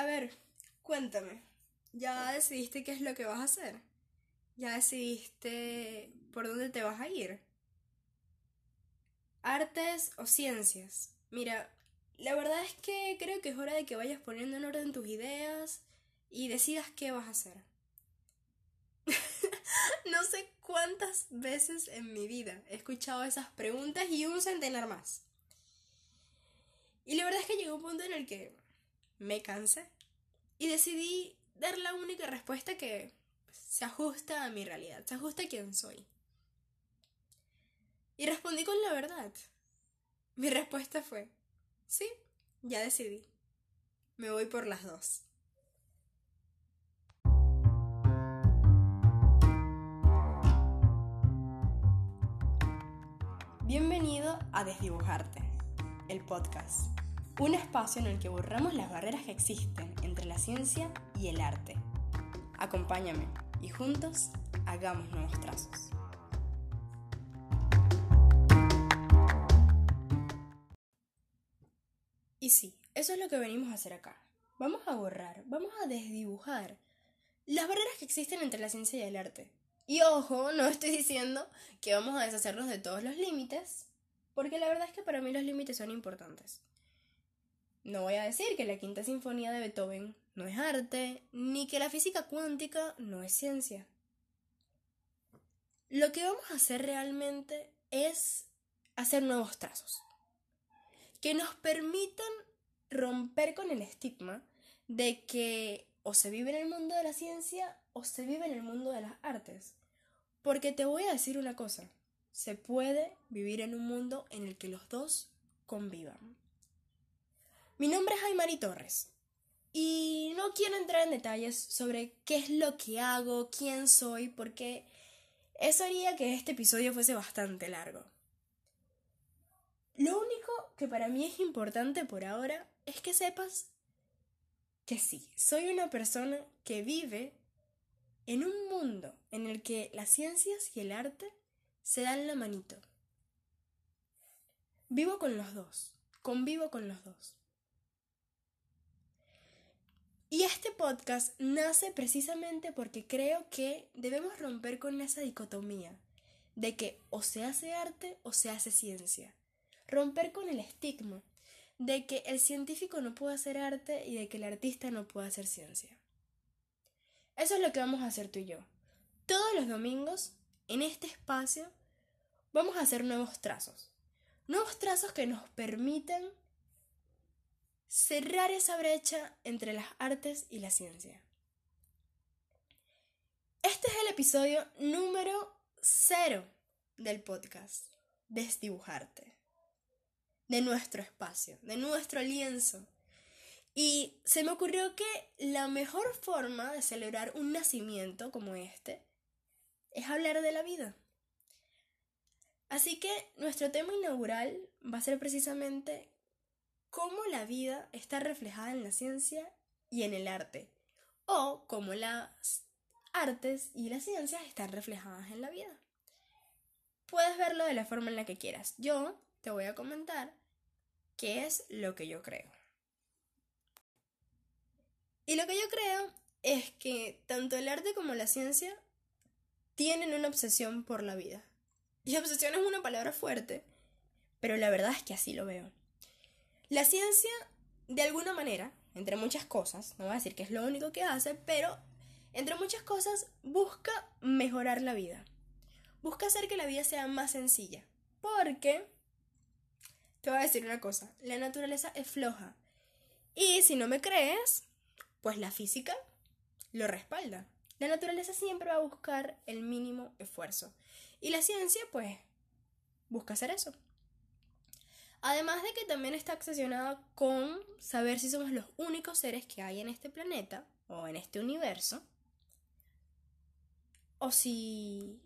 A ver, cuéntame. ¿Ya decidiste qué es lo que vas a hacer? ¿Ya decidiste por dónde te vas a ir? ¿Artes o ciencias? Mira, la verdad es que creo que es hora de que vayas poniendo en orden tus ideas y decidas qué vas a hacer. no sé cuántas veces en mi vida he escuchado esas preguntas y un centenar más. Y la verdad es que llegó un punto en el que me cansé y decidí dar la única respuesta que se ajusta a mi realidad, se ajusta a quién soy. Y respondí con la verdad. Mi respuesta fue, sí, ya decidí. Me voy por las dos. Bienvenido a Desdibujarte, el podcast, un espacio en el que borramos las barreras que existen entre la ciencia y el arte. Acompáñame y juntos hagamos nuevos trazos. Y sí, eso es lo que venimos a hacer acá. Vamos a borrar, vamos a desdibujar las barreras que existen entre la ciencia y el arte. Y ojo, no estoy diciendo que vamos a deshacernos de todos los límites, porque la verdad es que para mí los límites son importantes. No voy a decir que la quinta sinfonía de Beethoven no es arte, ni que la física cuántica no es ciencia. Lo que vamos a hacer realmente es hacer nuevos trazos, que nos permitan romper con el estigma de que o se vive en el mundo de la ciencia o se vive en el mundo de las artes. Porque te voy a decir una cosa, se puede vivir en un mundo en el que los dos convivan. Mi nombre es Aymari Torres y no quiero entrar en detalles sobre qué es lo que hago, quién soy, porque eso haría que este episodio fuese bastante largo. Lo único que para mí es importante por ahora es que sepas que sí, soy una persona que vive en un mundo en el que las ciencias y el arte se dan la manito. Vivo con los dos, convivo con los dos. Y este podcast nace precisamente porque creo que debemos romper con esa dicotomía de que o se hace arte o se hace ciencia. Romper con el estigma de que el científico no puede hacer arte y de que el artista no puede hacer ciencia. Eso es lo que vamos a hacer tú y yo. Todos los domingos, en este espacio, vamos a hacer nuevos trazos. Nuevos trazos que nos permitan cerrar esa brecha entre las artes y la ciencia. Este es el episodio número cero del podcast, Desdibujarte, de nuestro espacio, de nuestro lienzo. Y se me ocurrió que la mejor forma de celebrar un nacimiento como este es hablar de la vida. Así que nuestro tema inaugural va a ser precisamente cómo la vida está reflejada en la ciencia y en el arte, o cómo las artes y las ciencias están reflejadas en la vida. Puedes verlo de la forma en la que quieras. Yo te voy a comentar qué es lo que yo creo. Y lo que yo creo es que tanto el arte como la ciencia tienen una obsesión por la vida. Y obsesión es una palabra fuerte, pero la verdad es que así lo veo. La ciencia, de alguna manera, entre muchas cosas, no voy a decir que es lo único que hace, pero entre muchas cosas busca mejorar la vida. Busca hacer que la vida sea más sencilla. Porque, te voy a decir una cosa, la naturaleza es floja. Y si no me crees, pues la física lo respalda. La naturaleza siempre va a buscar el mínimo esfuerzo. Y la ciencia, pues, busca hacer eso. Además de que también está obsesionada con saber si somos los únicos seres que hay en este planeta o en este universo. O si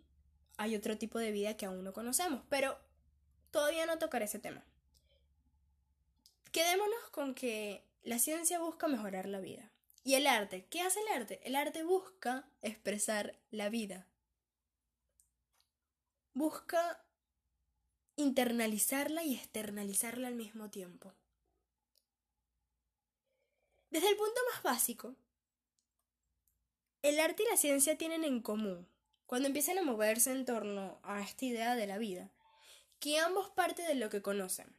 hay otro tipo de vida que aún no conocemos. Pero todavía no tocaré ese tema. Quedémonos con que la ciencia busca mejorar la vida. ¿Y el arte? ¿Qué hace el arte? El arte busca expresar la vida. Busca internalizarla y externalizarla al mismo tiempo. Desde el punto más básico, el arte y la ciencia tienen en común, cuando empiezan a moverse en torno a esta idea de la vida, que ambos parten de lo que conocen,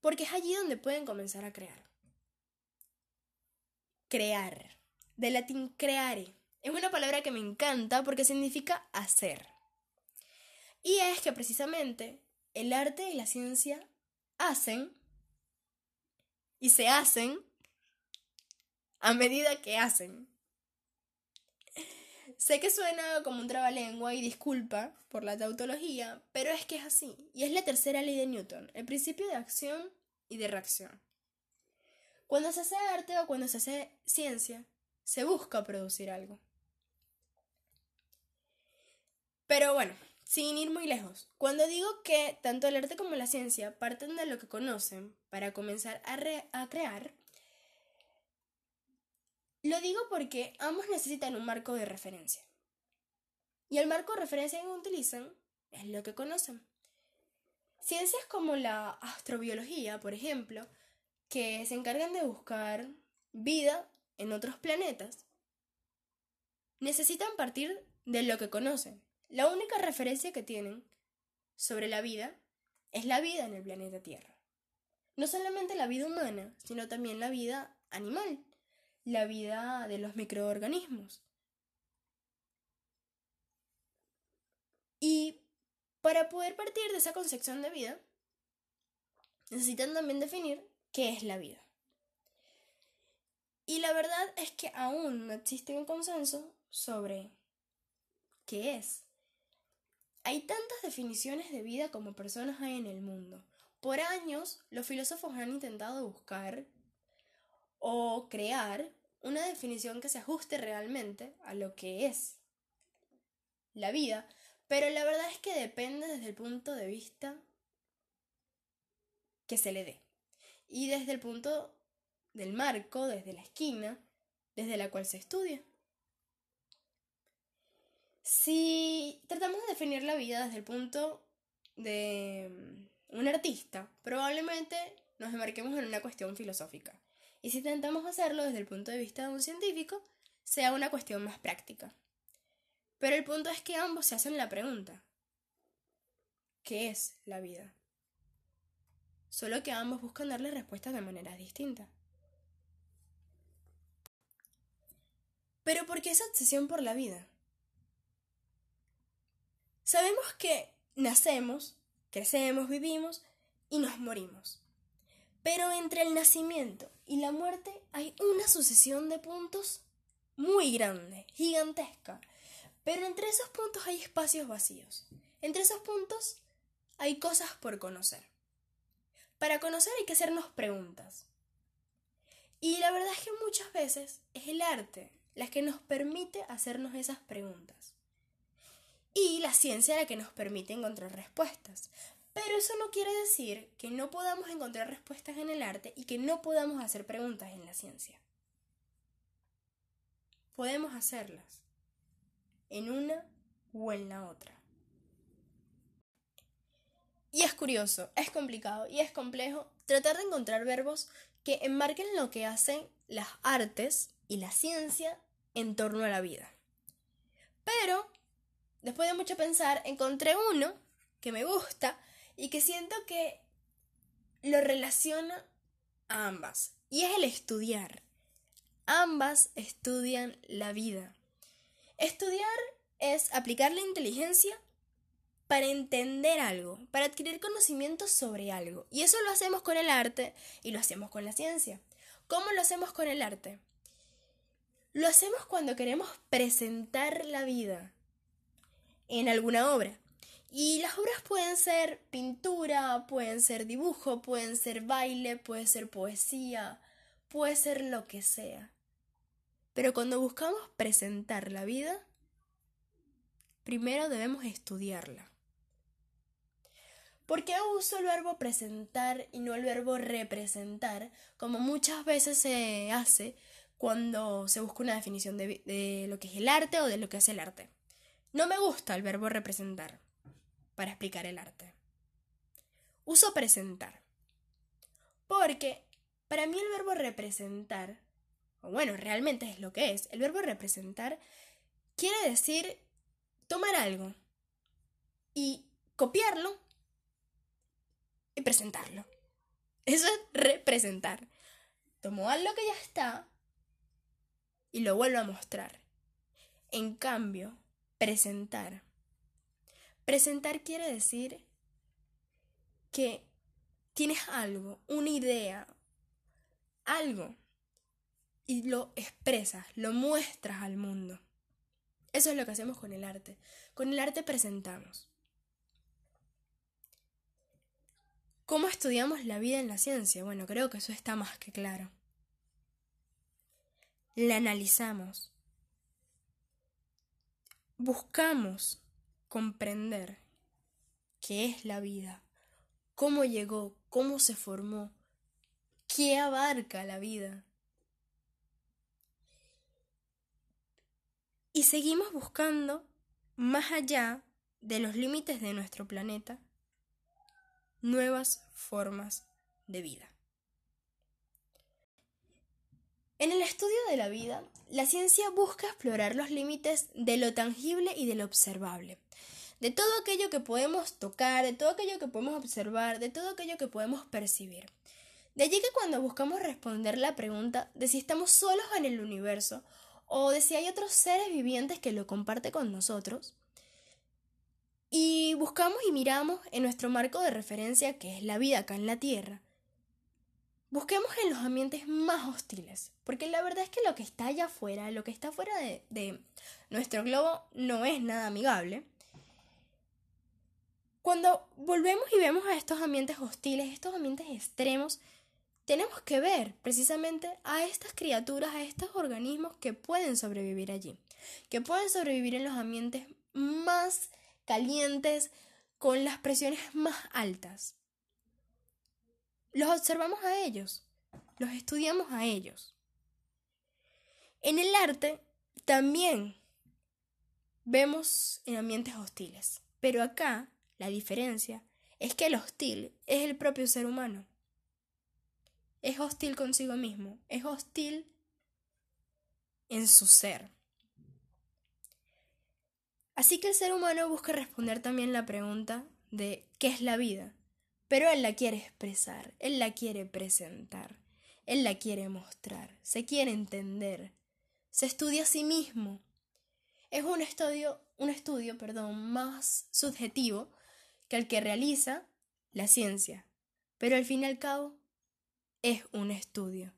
porque es allí donde pueden comenzar a crear. Crear, del latín creare, es una palabra que me encanta porque significa hacer. Y es que precisamente el arte y la ciencia hacen y se hacen a medida que hacen. Sé que suena como un trabalengua y disculpa por la tautología, pero es que es así, y es la tercera ley de Newton, el principio de acción y de reacción. Cuando se hace arte o cuando se hace ciencia, se busca producir algo. Pero bueno, sin ir muy lejos, cuando digo que tanto el arte como la ciencia parten de lo que conocen para comenzar a, crear, lo digo porque ambos necesitan un marco de referencia. Y el marco de referencia que utilizan es lo que conocen. Ciencias como la astrobiología, por ejemplo, que se encargan de buscar vida en otros planetas, necesitan partir de lo que conocen. La única referencia que tienen sobre la vida es la vida en el planeta Tierra. No solamente la vida humana, sino también la vida animal la vida de los microorganismos. Y para poder partir de esa concepción de vida, necesitan también definir qué es la vida. Y la verdad es que aún no existe un consenso sobre qué es. Hay tantas definiciones de vida como personas hay en el mundo. Por años, los filósofos han intentado buscar o crear una definición que se ajuste realmente a lo que es la vida, pero la verdad es que depende desde el punto de vista que se le dé. Y desde el punto del marco, desde la esquina, desde la cual se estudia. Tratamos de definir la vida desde el punto de un artista, probablemente nos embarquemos en una cuestión filosófica. Y si intentamos hacerlo desde el punto de vista de un científico, sea una cuestión más práctica. Pero el punto es que ambos se hacen la pregunta, ¿qué es la vida? Solo que ambos buscan darle respuestas de maneras distintas. Pero ¿por qué esa obsesión por la vida? Sabemos que nacemos, crecemos, vivimos y nos morimos. Pero entre el nacimiento y la muerte hay una sucesión de puntos muy grande, gigantesca. Pero entre esos puntos hay espacios vacíos. Entre esos puntos hay cosas por conocer. Para conocer hay que hacernos preguntas. Y la verdad es que muchas veces es el arte la que nos permite hacernos esas preguntas. Y la ciencia la que nos permite encontrar respuestas. Pero eso no quiere decir que no podamos encontrar respuestas en el arte y que no podamos hacer preguntas en la ciencia. Podemos hacerlas en una o en la otra. Y es curioso, es complicado y es complejo tratar de encontrar verbos que enmarquen lo que hacen las artes y la ciencia en torno a la vida. Pero, después de mucho pensar, encontré uno que me gusta y que siento que lo relaciona a ambas. Y es el estudiar. Ambas estudian la vida. Estudiar es aplicar la inteligencia para entender algo, para adquirir conocimiento sobre algo. Y eso lo hacemos con el arte y lo hacemos con la ciencia. ¿Cómo lo hacemos con el arte? Lo hacemos cuando queremos presentar la vida en alguna obra. Y las obras pueden ser pintura, pueden ser dibujo, pueden ser baile, puede ser poesía, puede ser lo que sea. Pero cuando buscamos presentar la vida, primero debemos estudiarla. ¿Por qué uso el verbo presentar y no el verbo representar, como muchas veces se hace cuando se busca una definición de, de lo que es el arte o de lo que es el arte? No me gusta el verbo representar para explicar el arte. Uso presentar. Porque para mí el verbo representar o bueno, realmente es lo que es, el verbo representar quiere decir tomar algo y copiarlo y presentarlo. Eso es representar. Tomó algo que ya está y lo vuelve a mostrar. En cambio, presentar. Presentar quiere decir que tienes algo, una idea, algo, y lo expresas, lo muestras al mundo. Eso es lo que hacemos con el arte. Con el arte presentamos. ¿Cómo estudiamos la vida en la ciencia? Bueno, creo que eso está más que claro. La analizamos. Buscamos comprender qué es la vida, cómo llegó, cómo se formó, qué abarca la vida. Y seguimos buscando más allá de los límites de nuestro planeta nuevas formas de vida. En el estudio de la vida, la ciencia busca explorar los límites de lo tangible y de lo observable, de todo aquello que podemos tocar, de todo aquello que podemos observar, de todo aquello que podemos percibir. De allí que cuando buscamos responder la pregunta de si estamos solos en el universo o de si hay otros seres vivientes que lo comparten con nosotros, y buscamos y miramos en nuestro marco de referencia, que es la vida acá en la Tierra, busquemos en los ambientes más hostiles, porque la verdad es que lo que está allá afuera, lo que está fuera de, de nuestro globo, no es nada amigable. Cuando volvemos y vemos a estos ambientes hostiles, estos ambientes extremos, tenemos que ver precisamente a estas criaturas, a estos organismos que pueden sobrevivir allí, que pueden sobrevivir en los ambientes más calientes, con las presiones más altas. Los observamos a ellos, los estudiamos a ellos. En el arte también vemos en ambientes hostiles, pero acá la diferencia es que el hostil es el propio ser humano. Es hostil consigo mismo, es hostil en su ser. Así que el ser humano busca responder también la pregunta de ¿qué es la vida? Pero él la quiere expresar, él la quiere presentar, él la quiere mostrar, se quiere entender, se estudia a sí mismo. Es un estudio, un estudio, perdón, más subjetivo que el que realiza la ciencia, pero al fin y al cabo es un estudio.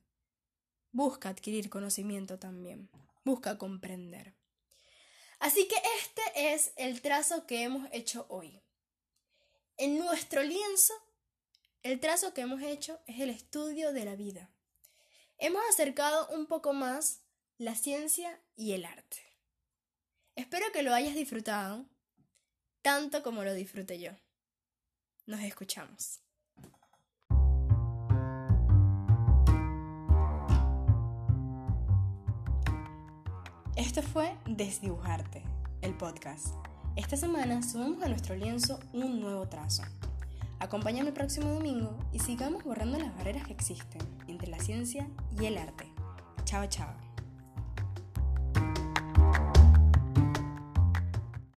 Busca adquirir conocimiento también, busca comprender. Así que este es el trazo que hemos hecho hoy. En nuestro lienzo, el trazo que hemos hecho es el estudio de la vida. Hemos acercado un poco más la ciencia y el arte. Espero que lo hayas disfrutado tanto como lo disfruté yo. Nos escuchamos. Esto fue Desdibujarte, el podcast. Esta semana subimos a nuestro lienzo un nuevo trazo. Acompáñame el próximo domingo y sigamos borrando las barreras que existen entre la ciencia y el arte. Chao, chao.